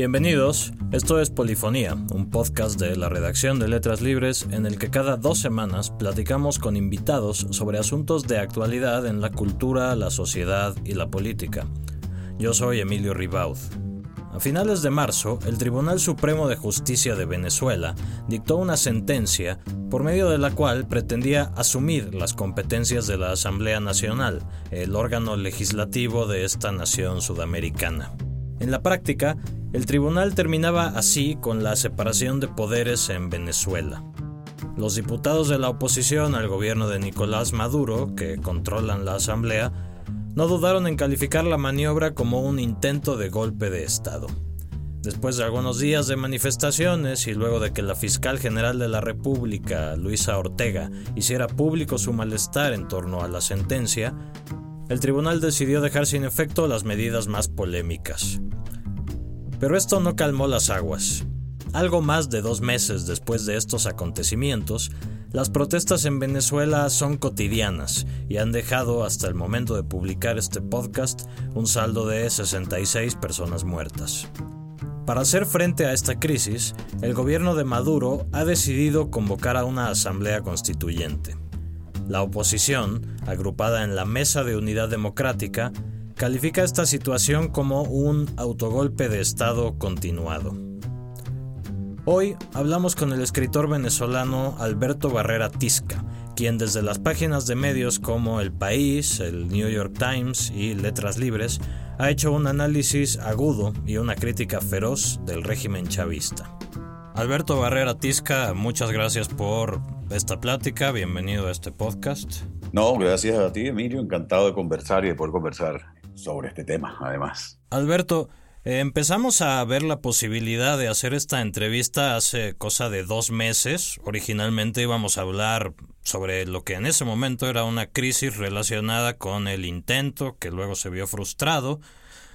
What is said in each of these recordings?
Bienvenidos, esto es Polifonía, un podcast de la redacción de Letras Libres en el que cada dos semanas platicamos con invitados sobre asuntos de actualidad en la cultura, la sociedad y la política. Yo soy Emilio Ribaud. A finales de marzo, el Tribunal Supremo de Justicia de Venezuela dictó una sentencia por medio de la cual pretendía asumir las competencias de la Asamblea Nacional, el órgano legislativo de esta nación sudamericana. En la práctica, el tribunal terminaba así con la separación de poderes en Venezuela. Los diputados de la oposición al gobierno de Nicolás Maduro, que controlan la Asamblea, no dudaron en calificar la maniobra como un intento de golpe de Estado. Después de algunos días de manifestaciones y luego de que la fiscal general de la República, Luisa Ortega, hiciera público su malestar en torno a la sentencia, el tribunal decidió dejar sin efecto las medidas más polémicas. Pero esto no calmó las aguas. Algo más de dos meses después de estos acontecimientos, las protestas en Venezuela son cotidianas y han dejado hasta el momento de publicar este podcast un saldo de 66 personas muertas. Para hacer frente a esta crisis, el gobierno de Maduro ha decidido convocar a una asamblea constituyente. La oposición, agrupada en la Mesa de Unidad Democrática, califica esta situación como un autogolpe de Estado continuado. Hoy hablamos con el escritor venezolano Alberto Barrera Tisca, quien desde las páginas de medios como El País, el New York Times y Letras Libres ha hecho un análisis agudo y una crítica feroz del régimen chavista. Alberto Barrera Tisca, muchas gracias por esta plática, bienvenido a este podcast. No, gracias a ti, Emilio, encantado de conversar y de poder conversar sobre este tema, además. Alberto, eh, empezamos a ver la posibilidad de hacer esta entrevista hace cosa de dos meses. Originalmente íbamos a hablar sobre lo que en ese momento era una crisis relacionada con el intento, que luego se vio frustrado,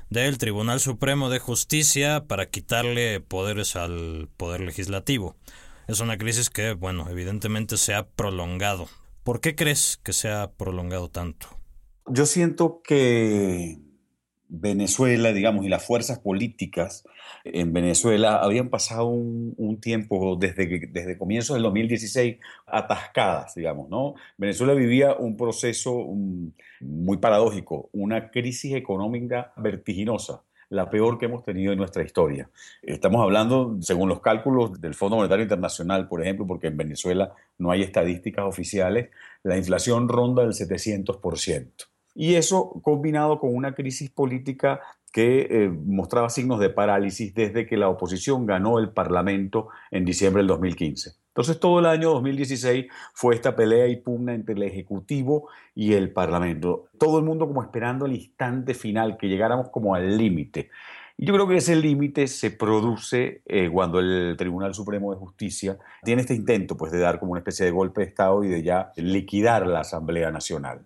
del Tribunal Supremo de Justicia para quitarle poderes al Poder Legislativo. Es una crisis que, bueno, evidentemente se ha prolongado. ¿Por qué crees que se ha prolongado tanto? Yo siento que Venezuela, digamos, y las fuerzas políticas en Venezuela habían pasado un, tiempo desde, desde comienzos del 2016 atascadas, digamos, ¿no? Venezuela vivía un proceso muy paradójico, una crisis económica vertiginosa la peor que hemos tenido en nuestra historia. Estamos hablando, según los cálculos del Fondo Monetario Internacional, por ejemplo, porque en Venezuela no hay estadísticas oficiales, la inflación ronda el 700%. Y eso combinado con una crisis política que eh, mostraba signos de parálisis desde que la oposición ganó el Parlamento en diciembre del 2015. Entonces todo el año 2016 fue esta pelea y pugna entre el Ejecutivo y el Parlamento. Todo el mundo como esperando el instante final, que llegáramos como al límite. Y yo creo que ese límite se produce eh, cuando el Tribunal Supremo de Justicia tiene este intento pues, de dar como una especie de golpe de Estado y de ya liquidar la Asamblea Nacional.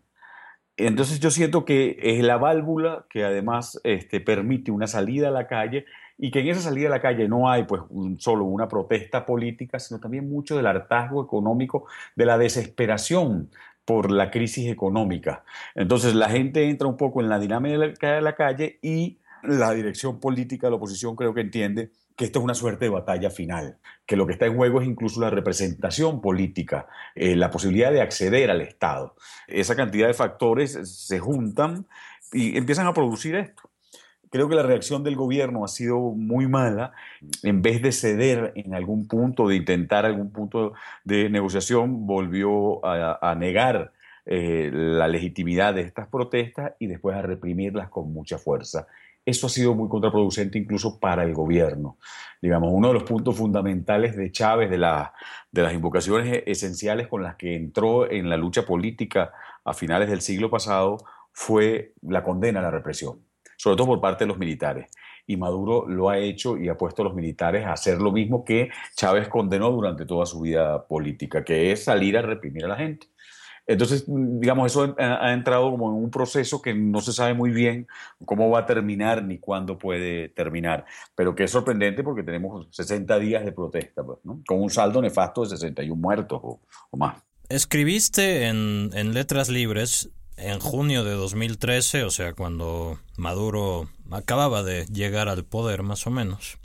Entonces yo siento que es la válvula que además este, permite una salida a la calle y que en esa salida a la calle no hay pues solo una protesta política, sino también mucho del hartazgo económico, de la desesperación por la crisis económica. Entonces la gente entra un poco en la dinámica de la calle y la dirección política de la oposición creo que entiende que esto es una suerte de batalla final, que lo que está en juego es incluso la representación política, eh, la posibilidad de acceder al Estado. Esa cantidad de factores se juntan y empiezan a producir esto. Creo que la reacción del gobierno ha sido muy mala. En vez de ceder en algún punto, de intentar algún punto de negociación, volvió a, negar eh, la legitimidad de estas protestas y después a reprimirlas con mucha fuerza. Eso ha sido muy contraproducente incluso para el gobierno. Digamos, uno de los puntos fundamentales de Chávez, de, las invocaciones esenciales con las que entró en la lucha política a finales del siglo pasado, fue la condena a la represión, sobre todo por parte de los militares. Y Maduro lo ha hecho y ha puesto a los militares a hacer lo mismo que Chávez condenó durante toda su vida política, que es salir a reprimir a la gente. Entonces, digamos, eso ha, entrado como en un proceso que no se sabe muy bien cómo va a terminar ni cuándo puede terminar, pero que es sorprendente porque tenemos 60 días de protesta, pues, con un saldo nefasto de 61 muertos o, más. Escribiste en, Letras Libres en junio de 2013, o sea, cuando Maduro acababa de llegar al poder más o menos.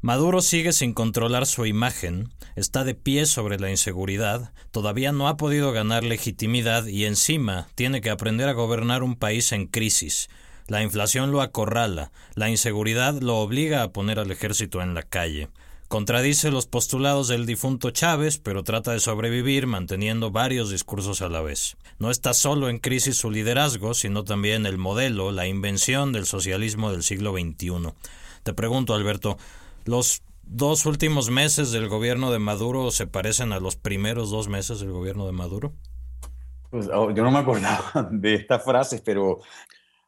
Maduro sigue sin controlar su imagen, está de pie sobre la inseguridad, todavía no ha podido ganar legitimidad y encima tiene que aprender a gobernar un país en crisis. La inflación lo acorrala, la inseguridad lo obliga a poner al ejército en la calle. Contradice los postulados del difunto Chávez, pero trata de sobrevivir manteniendo varios discursos a la vez. No está solo en crisis su liderazgo, sino también el modelo, la invención del socialismo del siglo XXI. Te pregunto, Alberto, ¿los dos últimos meses del gobierno de Maduro se parecen a los primeros dos meses del gobierno de Maduro? Pues, oh, yo no me acordaba de estas frases, pero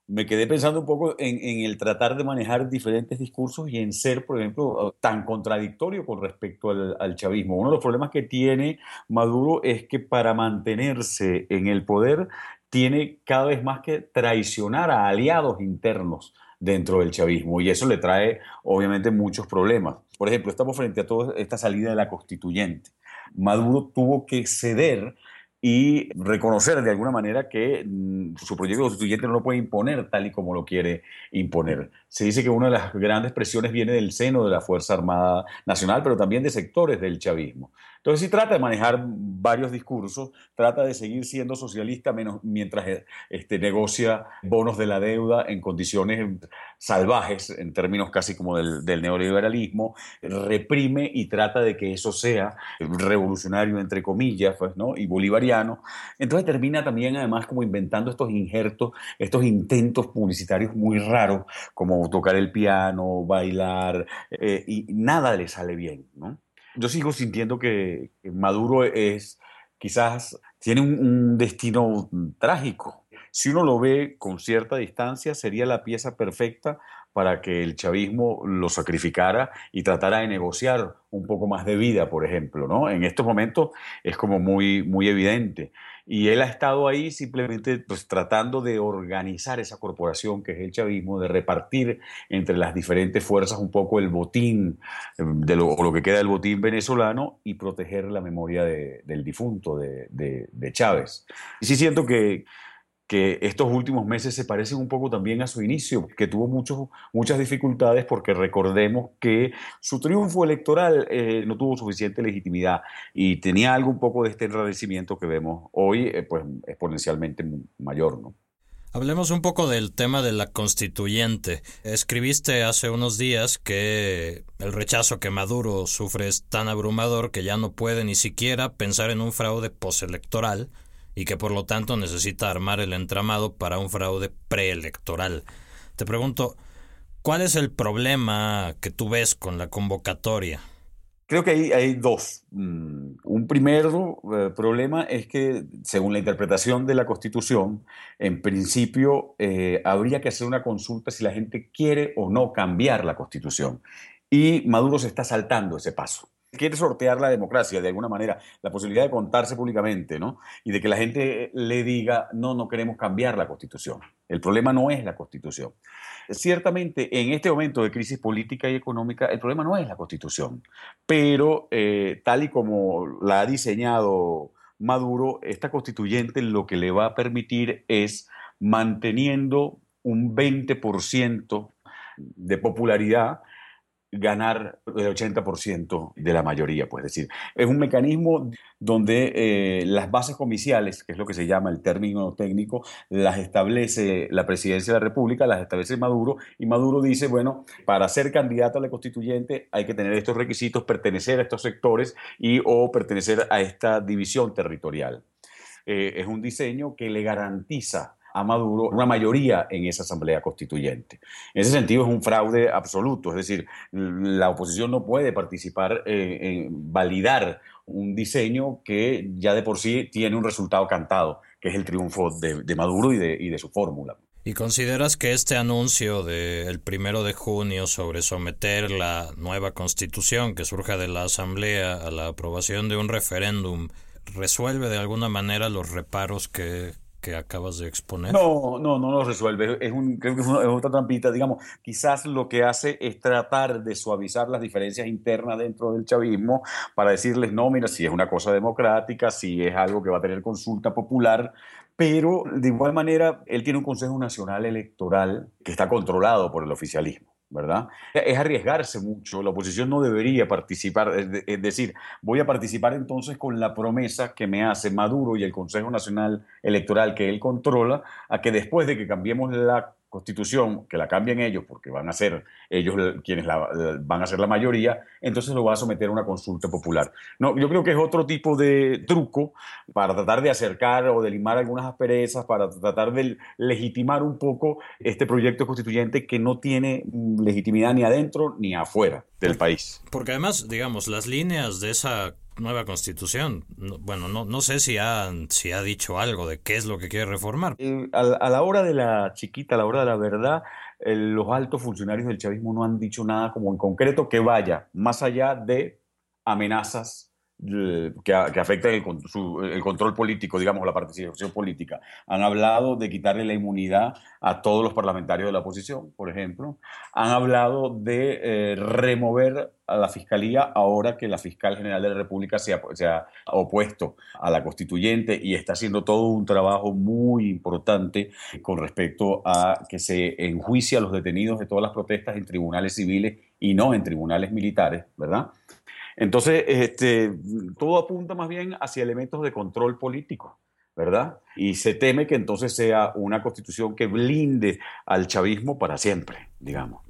me quedé pensando un poco en, el tratar de manejar diferentes discursos y en ser, por ejemplo, tan contradictorio con respecto al, chavismo. Uno de los problemas que tiene Maduro es que para mantenerse en el poder tiene cada vez más que traicionar a aliados internos dentro del chavismo y eso le trae obviamente muchos problemas. Por ejemplo, estamos frente a toda esta salida de la constituyente. Maduro tuvo que ceder y reconocer de alguna manera que mm, su proyecto constituyente no lo puede imponer tal y como lo quiere imponer. Se dice que una de las grandes presiones viene del seno de la Fuerza Armada Nacional, pero también de sectores del chavismo. Entonces, si trata de manejar varios discursos, trata de seguir siendo socialista menos, mientras eh, este, negocia bonos de la deuda en condiciones salvajes, en términos casi como del, del neoliberalismo, reprime y trata de que eso sea revolucionario, entre comillas, pues, ¿no? y bolivariano. Entonces termina también además como inventando estos injertos, estos intentos publicitarios muy raros, como tocar el piano, bailar, eh, y nada le sale bien. ¿no? Yo sigo sintiendo que, Maduro es quizás tiene un, destino trágico. Si uno lo ve con cierta distancia, sería la pieza perfecta para que el chavismo lo sacrificara y tratara de negociar un poco más de vida, por ejemplo, ¿no? En estos momentos es como muy, muy evidente. Y él ha estado ahí simplemente pues, tratando de organizar esa corporación que es el chavismo, de repartir entre las diferentes fuerzas un poco el botín, eh, de lo, o lo que queda del botín venezolano y proteger la memoria del difunto, de, de Chávez. Y sí siento que que estos últimos meses se parecen un poco también a su inicio, que tuvo muchos, muchas dificultades porque recordemos que su triunfo electoral eh, no tuvo suficiente legitimidad y tenía algo un poco de este enrarecimiento que vemos hoy, eh, pues exponencialmente mayor, ¿no? Hablemos un poco del tema de la constituyente. Escribiste hace unos días que el rechazo que Maduro sufre es tan abrumador que ya no puede ni siquiera pensar en un fraude postelectoral y que por lo tanto necesita armar el entramado para un fraude preelectoral. Te pregunto, ¿cuál es el problema que tú ves con la convocatoria? Creo que hay, dos. Mm, un primer eh, problema es que, según la interpretación de la Constitución, en principio eh, habría que hacer una consulta si la gente quiere o no cambiar la Constitución. Y Maduro se está saltando ese paso quiere sortear la democracia de alguna manera, la posibilidad de contarse públicamente, ¿no? Y de que la gente le diga, no, no queremos cambiar la constitución. El problema no es la constitución. Ciertamente, en este momento de crisis política y económica, el problema no es la constitución, pero eh, tal y como la ha diseñado Maduro, esta constituyente lo que le va a permitir es manteniendo un 20% de popularidad ganar el 80% de la mayoría, pues decir, es un mecanismo donde eh, las bases comiciales, que es lo que se llama el término técnico, las establece la presidencia de la República, las establece Maduro, y Maduro dice, bueno, para ser candidato a la constituyente hay que tener estos requisitos, pertenecer a estos sectores y o pertenecer a esta división territorial. Eh, es un diseño que le garantiza a Maduro una mayoría en esa asamblea constituyente. En ese sentido es un fraude absoluto, es decir, la oposición no puede participar en validar un diseño que ya de por sí tiene un resultado cantado, que es el triunfo de, Maduro y de, su fórmula. ¿Y consideras que este anuncio del primero de junio sobre someter la nueva constitución que surja de la Asamblea a la aprobación de un referéndum resuelve de alguna manera los reparos que que acabas de exponer? No, no, no lo resuelve. Es un, creo que es, otra trampita. Digamos, quizás lo que hace es tratar de suavizar las diferencias internas dentro del chavismo para decirles, no, mira, si es una cosa democrática, si es algo que va a tener consulta popular, pero de igual manera él tiene un Consejo Nacional Electoral que está controlado por el oficialismo. ¿Verdad? Es arriesgarse mucho, la oposición no debería participar, es decir, voy a participar entonces con la promesa que me hace Maduro y el Consejo Nacional Electoral que él controla, a que después de que cambiemos la constitución, que la cambien ellos, porque van a ser ellos quienes van a ser la mayoría, entonces lo va a someter a una consulta popular. No, yo creo que es otro tipo de truco para tratar de acercar o de limar algunas asperezas, para tratar de legitimar un poco este proyecto constituyente que no tiene legitimidad ni adentro ni afuera del país. Porque además, digamos, las líneas de esa nueva constitución. Bueno, no, no sé si ha, si ha dicho algo de qué es lo que quiere reformar. Eh, a, la hora de la chiquita, a la hora de la verdad, los altos funcionarios del chavismo no han dicho nada como en concreto que vaya más allá de amenazas que, que afectan el, el, control político, digamos, la participación política. Han hablado de quitarle la inmunidad a todos los parlamentarios de la oposición, por ejemplo. Han hablado de eh, remover a la Fiscalía ahora que la Fiscal General de la República se ha, se ha, opuesto a la constituyente y está haciendo todo un trabajo muy importante con respecto a que se enjuicie a los detenidos de todas las protestas en tribunales civiles y no en tribunales militares, ¿verdad? Entonces, este, todo apunta más bien hacia elementos de control político. ¿verdad? Y se teme que entonces sea una constitución que blinde al chavismo para siempre, digamos.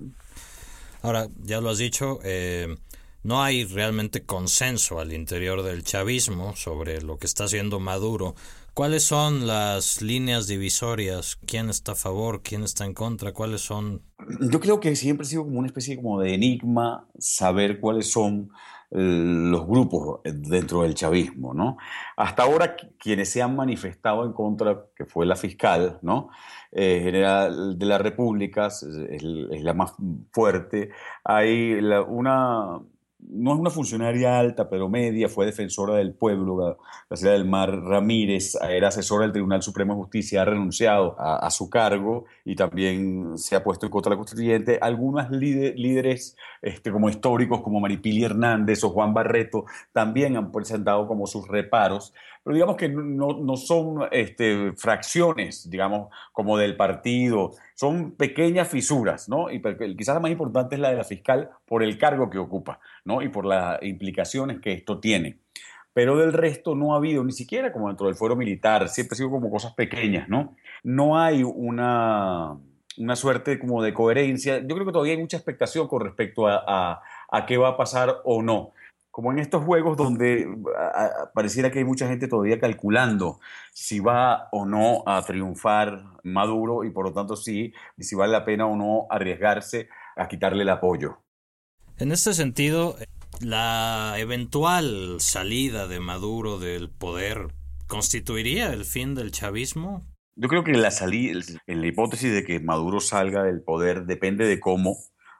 Ahora, ya lo has dicho, eh, no hay realmente consenso al interior del chavismo sobre lo que está haciendo Maduro. ¿Cuáles son las líneas divisorias? ¿Quién está a favor? ¿Quién está en contra? ¿Cuáles son? Yo creo que siempre ha sido como una especie como de enigma saber cuáles son los grupos dentro del chavismo, ¿no? Hasta ahora quienes se han manifestado en contra, que fue la fiscal, ¿no? Eh, general de las repúblicas, es, la más fuerte, hay una no es una funcionaria alta, pero media, fue defensora del pueblo, la ciudad del Mar Ramírez, era asesora del Tribunal Supremo de Justicia, ha renunciado a, su cargo y también se ha puesto en contra de la constituyente. Algunos líderes este, como históricos, como Maripili Hernández o Juan Barreto, también han presentado como sus reparos, pero digamos que no, no son este, fracciones, digamos, como del partido, son pequeñas fisuras, ¿no? Y quizás la más importante es la de la fiscal por el cargo que ocupa, ¿no? Y por las implicaciones que esto tiene. Pero del resto no ha habido, ni siquiera como dentro del fuero militar, siempre ha sido como cosas pequeñas, ¿no? No hay una, una suerte como de coherencia. Yo creo que todavía hay mucha expectación con respecto a, a qué va a pasar o no como en estos juegos donde pareciera que hay mucha gente todavía calculando si va o no a triunfar Maduro y por lo tanto sí, si vale la pena o no arriesgarse a quitarle el apoyo. En este sentido, la eventual salida de Maduro del poder constituiría el fin del chavismo. Yo creo que la salida, en la hipótesis de que Maduro salga del poder depende de cómo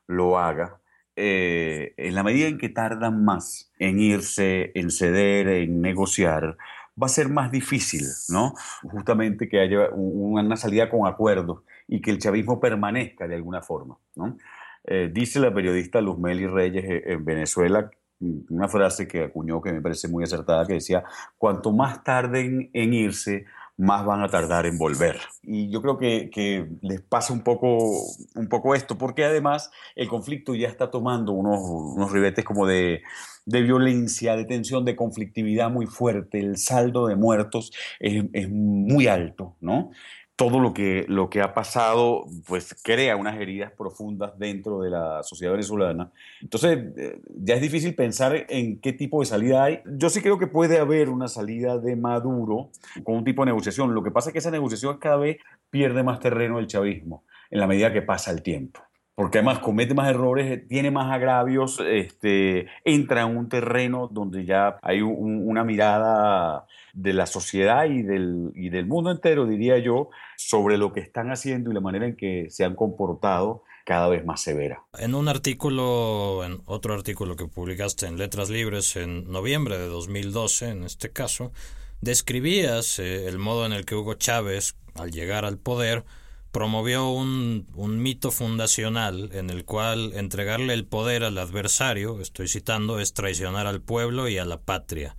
lo haga eh, en la medida en que tardan más en irse, en ceder, en negociar, va a ser más difícil, ¿no? Justamente que haya una salida con acuerdos y que el chavismo permanezca de alguna forma, ¿no? Eh, dice la periodista Luzmeli Reyes eh, en Venezuela una frase que acuñó que me parece muy acertada, que decía, cuanto más tarden en irse, más van a tardar en volver. Y yo creo que, les pasa un poco, un poco esto, porque además el conflicto ya está tomando unos, unos ribetes como de, de violencia, de tensión, de conflictividad muy fuerte. El saldo de muertos es, es muy alto, ¿no? Todo lo que, lo que ha pasado, pues crea unas heridas profundas dentro de la sociedad venezolana. Entonces, eh, ya es difícil pensar en qué tipo de salida hay. Yo sí creo que puede haber una salida de Maduro con un tipo de negociación. Lo que pasa es que esa negociación cada vez pierde más terreno el chavismo en la medida que pasa el tiempo porque además comete más errores, tiene más agravios, este, entra en un terreno donde ya hay una mirada de la sociedad y del, y del mundo entero, diría yo, sobre lo que están haciendo y la manera en que se han comportado cada vez más severa. En un artículo, en otro artículo que publicaste en Letras Libres en noviembre de 2012, en este caso, Describías eh, el modo en el que Hugo Chávez, al llegar al poder, promovió un, un, mito fundacional en el cual entregarle el poder al adversario, estoy citando, es traicionar al pueblo y a la patria.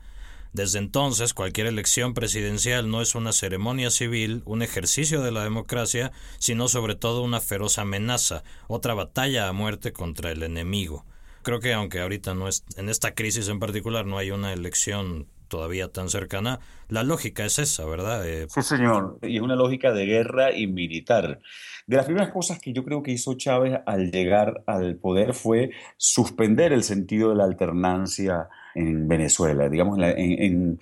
Desde entonces, cualquier elección presidencial no es una ceremonia civil, un ejercicio de la democracia, sino sobre todo una feroz amenaza, otra batalla a muerte contra el enemigo. Creo que aunque ahorita no es, en esta crisis en particular no hay una elección todavía tan cercana, la lógica es esa, ¿verdad? Eh, sí, señor, y es una lógica de guerra y militar. De las primeras cosas que yo creo que hizo Chávez al llegar al poder fue suspender el sentido de la alternancia en Venezuela, digamos, en,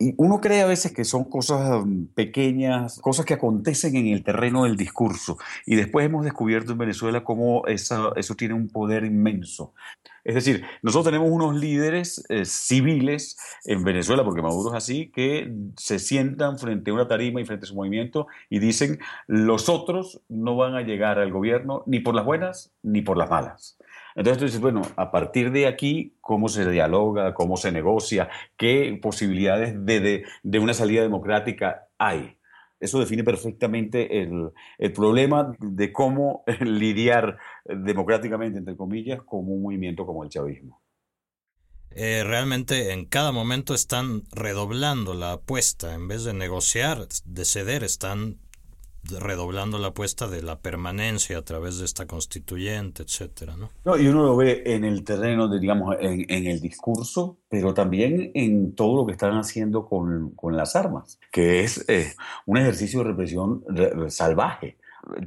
y uno cree a veces que son cosas pequeñas, cosas que acontecen en el terreno del discurso. Y después hemos descubierto en Venezuela cómo eso, eso tiene un poder inmenso. Es decir, nosotros tenemos unos líderes eh, civiles en Venezuela, porque Maduro es así, que se sientan frente a una tarima y frente a su movimiento y dicen, los otros no van a llegar al gobierno ni por las buenas ni por las malas. Entonces tú dices, bueno, a partir de aquí, ¿cómo se dialoga? ¿Cómo se negocia? ¿Qué posibilidades de, de, una salida democrática hay? Eso define perfectamente el, el, problema de cómo lidiar democráticamente, entre comillas, con un movimiento como el chavismo. Eh, realmente en cada momento están redoblando la apuesta, en vez de negociar, de ceder, están redoblando la apuesta de la permanencia a través de esta constituyente, etcétera, ¿no? no y uno lo ve en el terreno, de, digamos, en, el discurso, pero también en todo lo que están haciendo con, con las armas, que es eh, un ejercicio de represión salvaje.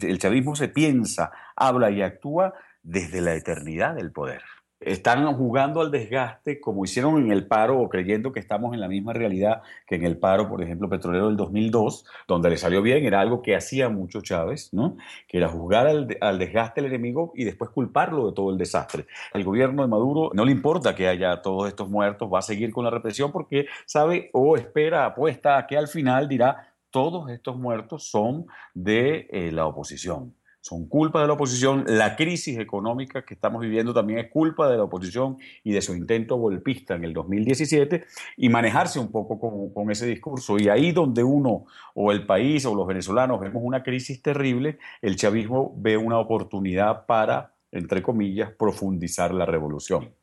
El chavismo se piensa, habla y actúa desde la eternidad del poder están jugando al desgaste como hicieron en el paro o creyendo que estamos en la misma realidad que en el paro, por ejemplo, petrolero del 2002, donde le salió bien, era algo que hacía mucho Chávez, ¿no? que era juzgar al, al desgaste del enemigo y después culparlo de todo el desastre. Al gobierno de Maduro no le importa que haya todos estos muertos, va a seguir con la represión porque sabe o espera, apuesta a que al final dirá, todos estos muertos son de eh, la oposición son culpa de la oposición. La crisis económica que estamos viviendo también es culpa de la oposición y de su intento golpista en el 2017 y manejarse un poco con, ese discurso. Y ahí donde uno o el país o los venezolanos vemos una crisis terrible, el chavismo ve una oportunidad para, entre comillas, profundizar la revolución.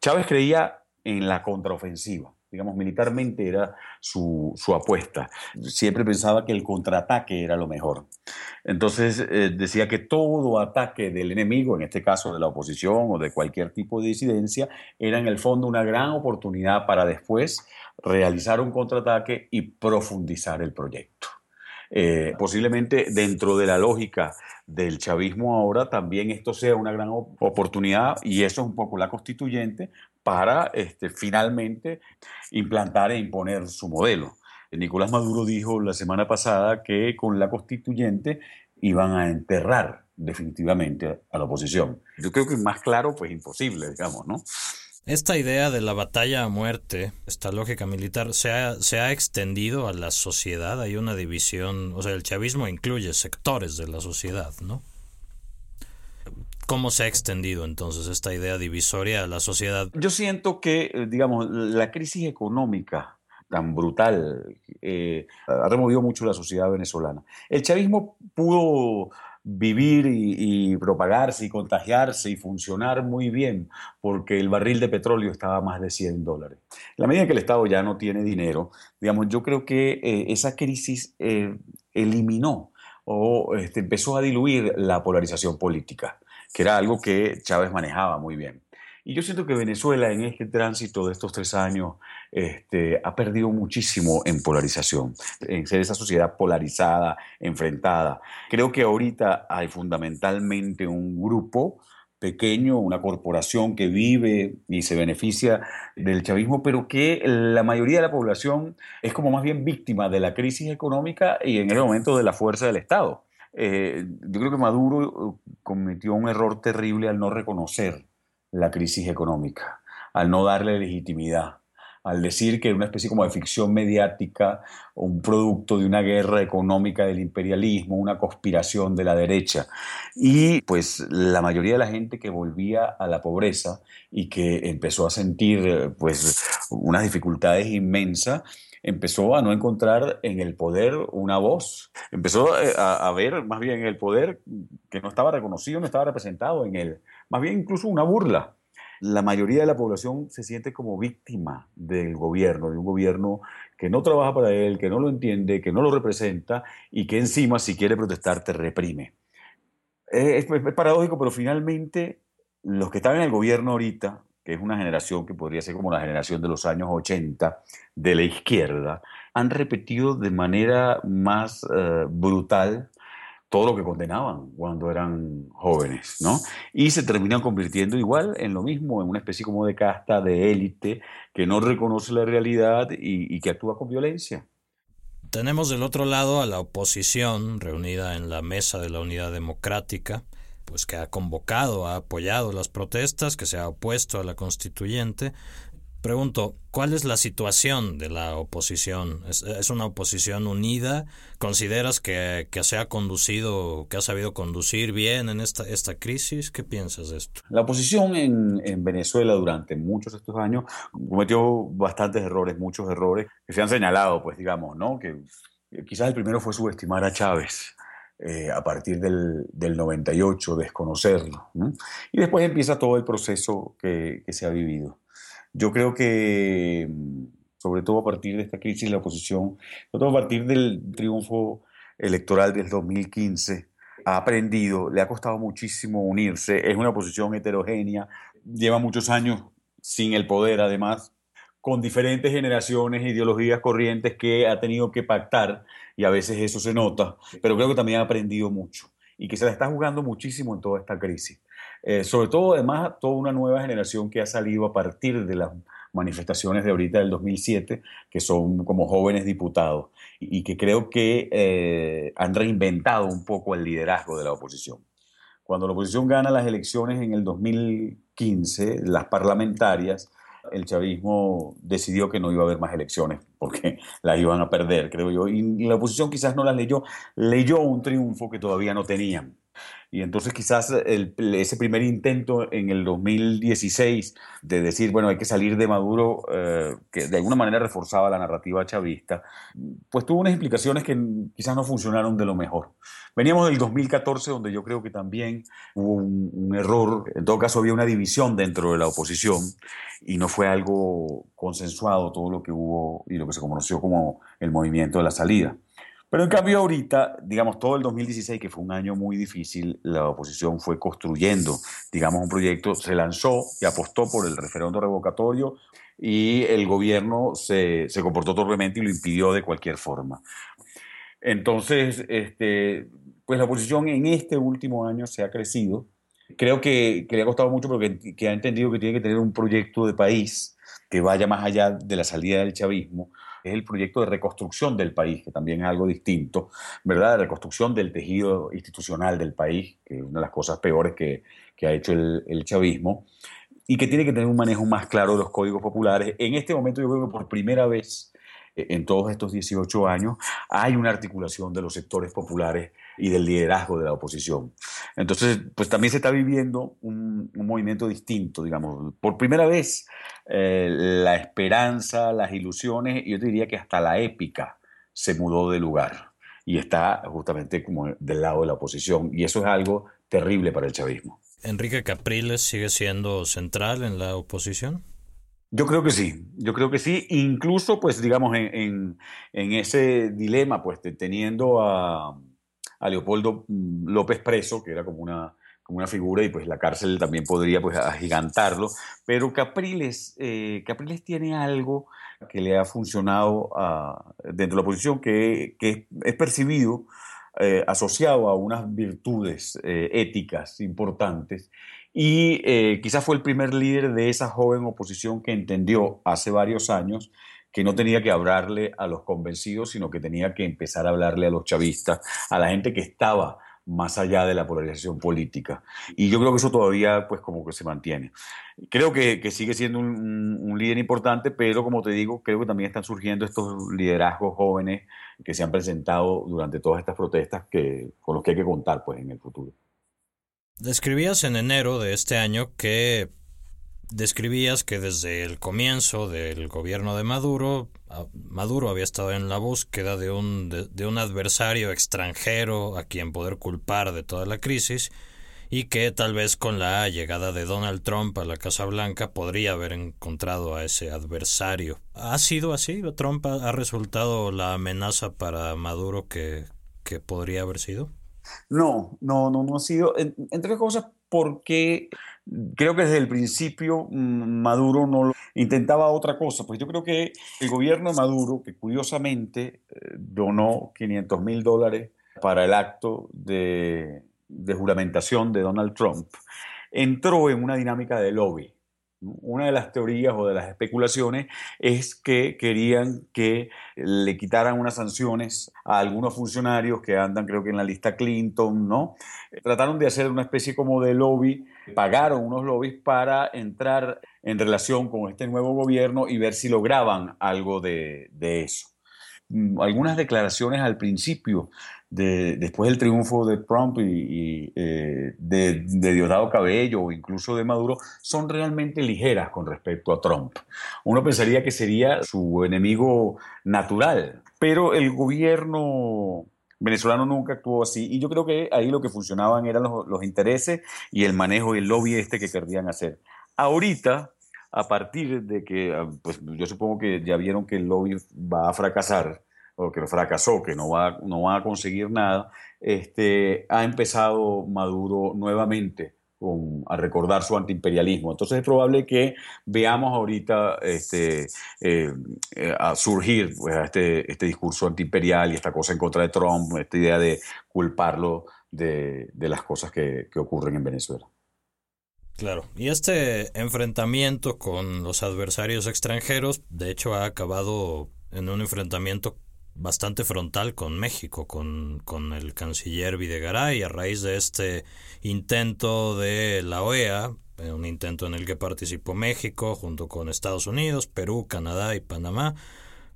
Chávez creía en la contraofensiva digamos, militarmente era su, apuesta. Siempre pensaba que el contraataque era lo mejor. Entonces eh, decía que todo ataque del enemigo, en este caso de la oposición o de cualquier tipo de disidencia, era en el fondo una gran oportunidad para después realizar un contraataque y profundizar el proyecto. Eh, posiblemente dentro de la lógica del chavismo ahora también esto sea una gran oportunidad y eso es un poco la constituyente para este, finalmente implantar e imponer su modelo. Nicolás Maduro dijo la semana pasada que con la constituyente iban a enterrar definitivamente a la oposición. Yo creo que más claro, pues imposible, digamos, ¿no? Esta idea de la batalla a muerte, esta lógica militar, se ha, se ha extendido a la sociedad. Hay una división, o sea, el chavismo incluye sectores de la sociedad, ¿no? ¿Cómo se ha extendido entonces esta idea divisoria a la sociedad? Yo siento que, eh, digamos, la crisis económica tan brutal eh, ha removido mucho la sociedad venezolana. El chavismo pudo vivir y, propagarse y contagiarse y funcionar muy bien porque el barril de petróleo estaba a más de 100 dólares. En la medida que el Estado ya no tiene dinero, digamos, yo creo que eh, esa crisis eliminó o este, empezó a diluir la polarización política que era algo que Chávez manejaba muy bien. Y yo siento que Venezuela en este tránsito de estos tres años este, ha perdido muchísimo en polarización, en ser esa sociedad polarizada, enfrentada. Creo que ahorita hay fundamentalmente un grupo pequeño, una corporación que vive y se beneficia del chavismo, pero que la mayoría de la población es como más bien víctima de la crisis económica y en el momento de la fuerza del Estado. Eh, yo creo que Maduro eh, cometió un error terrible al no reconocer la crisis económica, al no darle legitimidad, al decir que una especie como de ficción mediática, un producto de una guerra económica del imperialismo, una conspiración de la derecha. Y pues la mayoría de la gente que volvía a la pobreza y que empezó a sentir pues unas dificultades inmensas, empezó a no encontrar en el poder una voz, empezó eh, a, ver más bien el poder que no estaba reconocido, no estaba representado en él, más bien incluso una burla. La mayoría de la población se siente como víctima del gobierno, de un gobierno que no trabaja para él, que no lo entiende, que no lo representa y que encima si quiere protestar te reprime. Es, paradójico, pero finalmente los que están en el gobierno ahorita, que es una generación que podría ser como la generación de los años 80 de la izquierda, han repetido de manera más eh, brutal todo lo que condenaban cuando eran jóvenes, ¿no? Y se terminan convirtiendo igual en lo mismo, en una especie como de casta, de élite, que no reconoce la realidad y, y que actúa con violencia. Tenemos del otro lado a la oposición reunida en la mesa de la Unidad Democrática, pues que ha convocado, ha apoyado las protestas, que se ha opuesto a la constituyente, Pregunto, ¿cuál es la situación de la oposición? ¿Es, una oposición unida? ¿Consideras que, se ha conducido, que ha sabido conducir bien en esta, esta crisis? ¿Qué piensas de esto? La oposición en, Venezuela durante muchos de estos años cometió bastantes errores, muchos errores que se han señalado, pues digamos, ¿no? Que quizás el primero fue subestimar a Chávez. Eh, a partir del, del 98, desconocerlo. Y después empieza todo el proceso que, se ha vivido. Yo creo que, mm, sobre todo a partir de esta crisis, la oposición, sobre todo a partir del triunfo electoral del 2015, ha aprendido, le ha costado muchísimo unirse, es una oposición heterogénea, lleva muchos años sin el poder además, con diferentes generaciones, ideologías corrientes que ha tenido que pactar y a veces eso se nota, pero creo que también ha aprendido mucho y que se la está jugando muchísimo en toda esta crisis. Eh, sobre todo, además, toda una nueva generación que ha salido a partir de las manifestaciones de ahorita del 2007, que son como jóvenes diputados y, que creo que eh, han reinventado un poco el liderazgo de la oposición. Cuando la oposición gana las elecciones en el 2015, las parlamentarias, el chavismo decidió que no iba a haber más elecciones porque las iban a perder, creo yo. Y la oposición quizás no las leyó, leyó un triunfo que todavía no tenían. Y entonces quizás ese primer intento en el 2016 de decir, bueno, hay que salir de Maduro, eh, que de alguna manera reforzaba la narrativa chavista, pues tuvo unas implicaciones que quizás no funcionaron de lo mejor. Veníamos del 2014, donde yo creo que también hubo un, error, en todo caso había una división dentro de la oposición y no fue algo consensuado todo lo que hubo y lo que se conoció como el movimiento de la salida. Pero en cambio ahorita, digamos, todo el 2016, que fue un año muy difícil, la oposición fue construyendo, digamos, un proyecto, se lanzó y apostó por el referendo revocatorio y el gobierno se, se comportó torpemente y lo impidió de cualquier forma. Entonces, este, pues la oposición en este último año se ha crecido. Creo que, que le ha costado mucho porque que ha entendido que tiene que tener un proyecto de país que vaya más allá de la salida del chavismo es el proyecto de reconstrucción del país, que también es algo distinto, ¿verdad? De reconstrucción del tejido institucional del país, que es una de las cosas peores que, que ha hecho el, el, chavismo, y que tiene que tener un manejo más claro de los códigos populares. En este momento yo creo que por primera vez eh, en todos estos 18 años hay una articulación de los sectores populares y del liderazgo de la oposición. Entonces, pues también se está viviendo un, movimiento distinto, digamos. Por primera vez, eh, la esperanza, las ilusiones, y yo diría que hasta la épica se mudó de lugar y está justamente como del lado de la oposición. Y eso es algo terrible para el chavismo. ¿Enrique Capriles sigue siendo central en la oposición? Yo creo que sí, yo creo que sí, incluso pues digamos en, en ese dilema, pues teniendo a, a Leopoldo mm, López preso, que era como una, como una figura y pues la cárcel también podría pues agigantarlo, pero Capriles, eh, Capriles tiene algo que le ha funcionado dentro de la oposición que, que es percibido eh, asociado a unas virtudes eh, éticas importantes. Y quizás fue el primer líder de esa joven oposición que entendió hace varios años que no tenía que hablarle a los convencidos, sino que tenía que empezar a hablarle a los chavistas, a la gente que estaba más allá de la polarización política. Y yo creo que eso todavía, pues, como que se mantiene. Creo que, sigue siendo un, líder importante, pero como te digo, creo que también están surgiendo estos liderazgos jóvenes que se han presentado durante todas estas protestas con los que hay que contar, pues, en el futuro. Describías en enero de este año que describías que desde el comienzo del gobierno de Maduro, Maduro había estado en la búsqueda de un, de un adversario extranjero a quien poder culpar de toda la crisis y que tal vez con la llegada de Donald Trump a la Casa Blanca podría haber encontrado a ese adversario. ¿Ha sido así? ¿Trump ha resultado la amenaza para Maduro que, que podría haber sido? No, no, no, no ha sido, entre cosas, porque creo que desde el principio mm, Maduro no intentaba otra cosa. Pues yo creo que el gobierno de Maduro, que curiosamente eh, donó 500 mil dólares para el acto de juramentación de Donald Trump, entró en una dinámica de lobby. Una de las teorías o de las especulaciones es que querían que le quitaran unas sanciones a algunos funcionarios que andan, creo que en la lista Clinton, ¿no? Trataron de hacer una especie como de lobby, pagaron unos lobbies para entrar en relación con este nuevo gobierno y ver si lograban algo de, de eso. Mm, algunas declaraciones al principio después del triunfo de Trump y, eh, de, Diosdado Cabello o incluso de Maduro, son realmente ligeras con respecto a Trump. Uno pensaría que sería su enemigo natural, pero el gobierno venezolano nunca actuó así y yo creo que ahí lo que funcionaban eran los, los intereses y el manejo y el lobby este que querían hacer. Ahorita, a partir de que, ah, pues yo supongo que ya vieron que el lobby va a fracasar, o que fracasó, que no va, no va a conseguir nada, este, ha empezado Maduro nuevamente con, a recordar su antiimperialismo. Entonces es probable que veamos ahorita este, eh, eh, a surgir pues, este, este discurso antiimperial y esta cosa en contra de Trump, esta idea de culparlo de, de las cosas que, que ocurren en Venezuela. Claro, y este enfrentamiento con los adversarios extranjeros, de hecho, ha acabado en un enfrentamiento bastante frontal con México, con, con el canciller Videgaray, a raíz de este intento de la OEA, eh, un intento en el que participó México junto con Estados Unidos, Perú, Canadá y Panamá,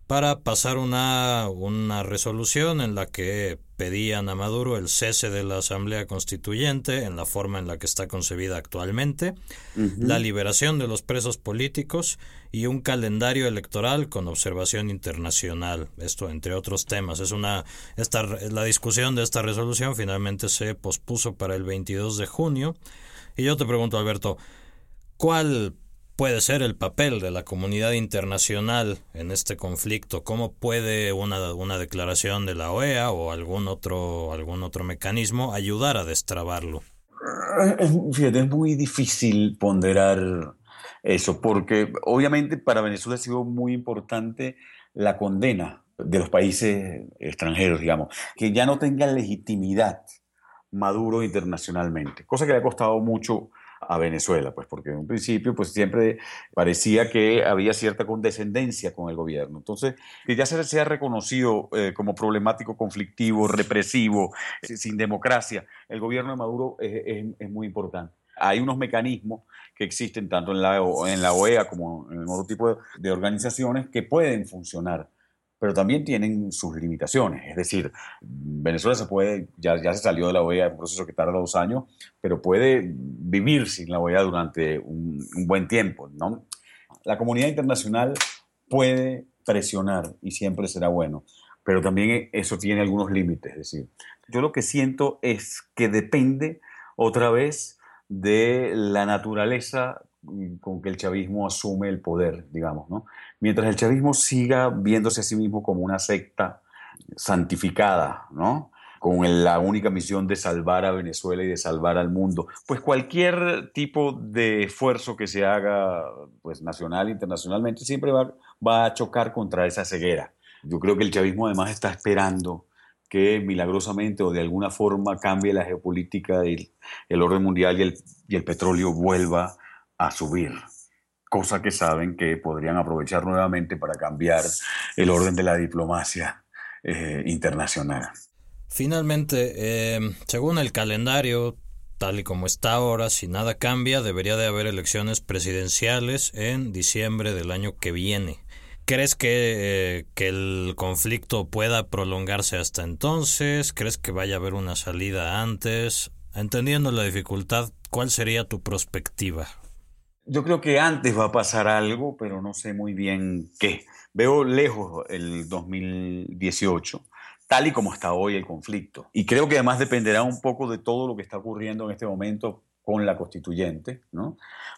para pasar una, una resolución en la que pedían a Maduro el cese de la Asamblea Constituyente en la forma en la que está concebida actualmente, la liberación de los presos políticos y un calendario electoral con observación internacional. Esto entre otros temas. Es una esta, la discusión de esta resolución finalmente se pospuso para el 22 de junio. Y yo te pregunto, Alberto, ¿cuál puede ser el papel de la comunidad internacional en este conflicto? ¿Cómo puede una, una declaración de la OEA o algún otro, algún otro mecanismo ayudar a destrabarlo? Fíjate, es muy difícil ponderar eso, porque obviamente para Venezuela ha sido muy importante la condena de los países extranjeros, digamos, que ya no tengan legitimidad Maduro internacionalmente, cosa que le ha costado mucho a Venezuela, pues porque en un principio pues siempre parecía que había cierta condescendencia con el gobierno. Entonces, que ya se, se ha reconocido eh, como problemático, conflictivo, represivo, eh, sin democracia, el gobierno de Maduro es, muy importante. Hay unos mecanismos que existen tanto en la, en la OEA como en otro tipo de organizaciones que pueden funcionar pero también tienen sus limitaciones. Es decir, Venezuela se puede, ya, ya se salió de la OEA, un proceso que tarda dos años, pero puede vivir sin la OEA durante un, buen tiempo. ¿no? La comunidad internacional puede presionar y siempre será bueno, pero también eso tiene algunos límites. Es decir, yo lo que siento es que depende otra vez de la naturaleza con que el chavismo asume el poder, digamos, ¿no? Mientras el chavismo siga viéndose a sí mismo como una secta santificada, ¿no? Con la única misión de salvar a Venezuela y de salvar al mundo, pues cualquier tipo de esfuerzo que se haga, pues nacional, internacionalmente, siempre va, va a chocar contra esa ceguera. Yo creo que el chavismo además está esperando que milagrosamente o de alguna forma cambie la geopolítica y el orden mundial y el, y el petróleo vuelva a subir, cosa que saben que podrían aprovechar nuevamente para cambiar el orden de la diplomacia eh, internacional. Finalmente, eh, según el calendario, tal y como está ahora, si nada cambia, debería de haber elecciones presidenciales en diciembre del año que viene. ¿Crees que, eh, que, el conflicto pueda prolongarse hasta entonces? ¿Crees que vaya a haber una salida antes? Entendiendo la dificultad, ¿cuál sería tu perspectiva? Yo creo que antes va a pasar algo, pero no sé muy bien qué. Veo lejos el 2018 tal y como está hoy el conflicto. Y creo que además dependerá un poco de todo lo que está ocurriendo en este momento con la constituyente, ¿no?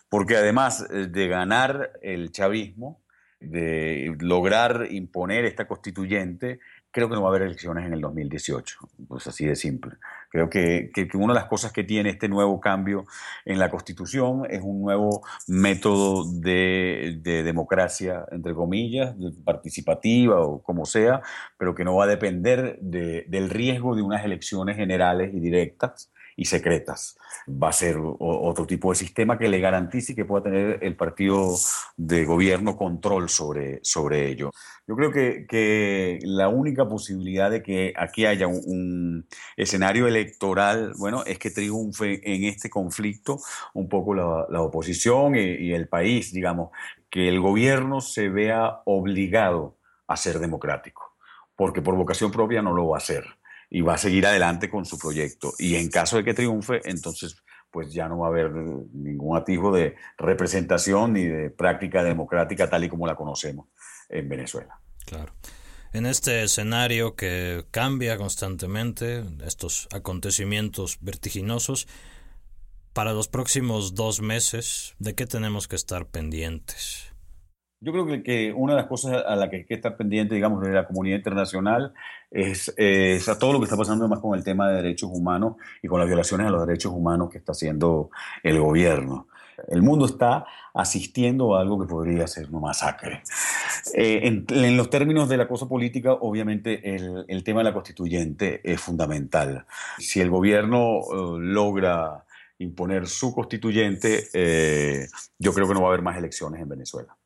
Porque además eh, de ganar el chavismo, de lograr imponer esta constituyente, creo que no va a haber elecciones en el 2018, pues así de simple. Creo que, una de las cosas que tiene este nuevo cambio en la Constitución es un nuevo método de, de democracia, entre comillas, participativa o como sea, pero que no va a depender de, del riesgo de unas elecciones generales y directas y secretas. Va a ser otro tipo de sistema que le garantice que pueda tener el partido de gobierno control sobre, sobre ello. Yo creo que, que la única posibilidad de que aquí haya un, escenario electoral, bueno, es que triunfe en este conflicto un poco la, la oposición y, y el país, digamos, que el gobierno se vea obligado a ser democrático, porque por vocación propia no lo va a hacer y va a seguir adelante con su proyecto. Y en caso de que triunfe, entonces pues ya no va a haber ningún atisbo de representación ni de práctica democrática tal y como la conocemos en Venezuela. Claro. En este escenario que cambia constantemente, estos acontecimientos vertiginosos, para los próximos dos meses, ¿de qué tenemos que estar pendientes? Yo creo que, una de las cosas a la que hay que estar pendiente, digamos, de la comunidad internacional es, a todo lo que está pasando además con el tema de derechos humanos y con las violaciones a los derechos humanos que está haciendo el gobierno. El mundo está asistiendo a algo que podría ser una masacre. Eh, en, los términos de la cosa política, obviamente el, tema de la constituyente es fundamental. Si el gobierno uh, logra imponer su constituyente, eh, yo creo que no va a haber más elecciones en Venezuela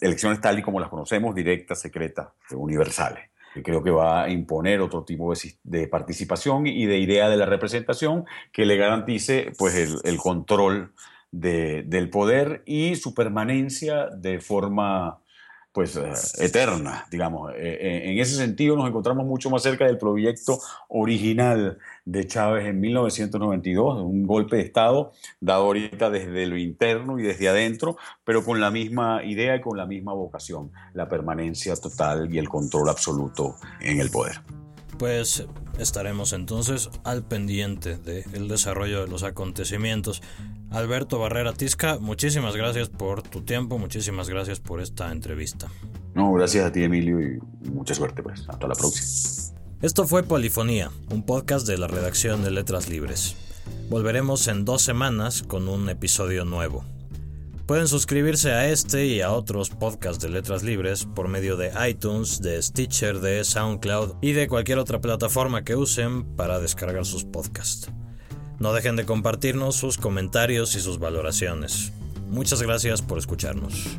elecciones tal y como las conocemos, directas, secretas, universales. Creo que va a imponer otro tipo de, participación y de idea de la representación que le garantice pues, el, control del poder y su permanencia de forma pues eh, eterna, digamos. Eh, eh, en ese sentido nos encontramos mucho más cerca del proyecto original de Chávez en 1992, un golpe de Estado dado ahorita desde lo interno y desde adentro, pero con la misma idea y con la misma vocación, la permanencia total y el control absoluto en el poder. Pues estaremos entonces al pendiente del desarrollo de los acontecimientos. Alberto Barrera Tisca, muchísimas gracias por tu tiempo, muchísimas gracias por esta entrevista. No, gracias a ti Emilio y mucha suerte pues. Hasta la próxima. Esto fue Polifonía, un podcast de la redacción de Letras Libres. Volveremos en dos semanas con un episodio nuevo. Pueden suscribirse a este y a otros podcasts de Letras Libres por medio de iTunes, de Stitcher, de SoundCloud y de cualquier otra plataforma que usen para descargar sus podcasts. No dejen de compartirnos sus comentarios y sus valoraciones. Muchas gracias por escucharnos.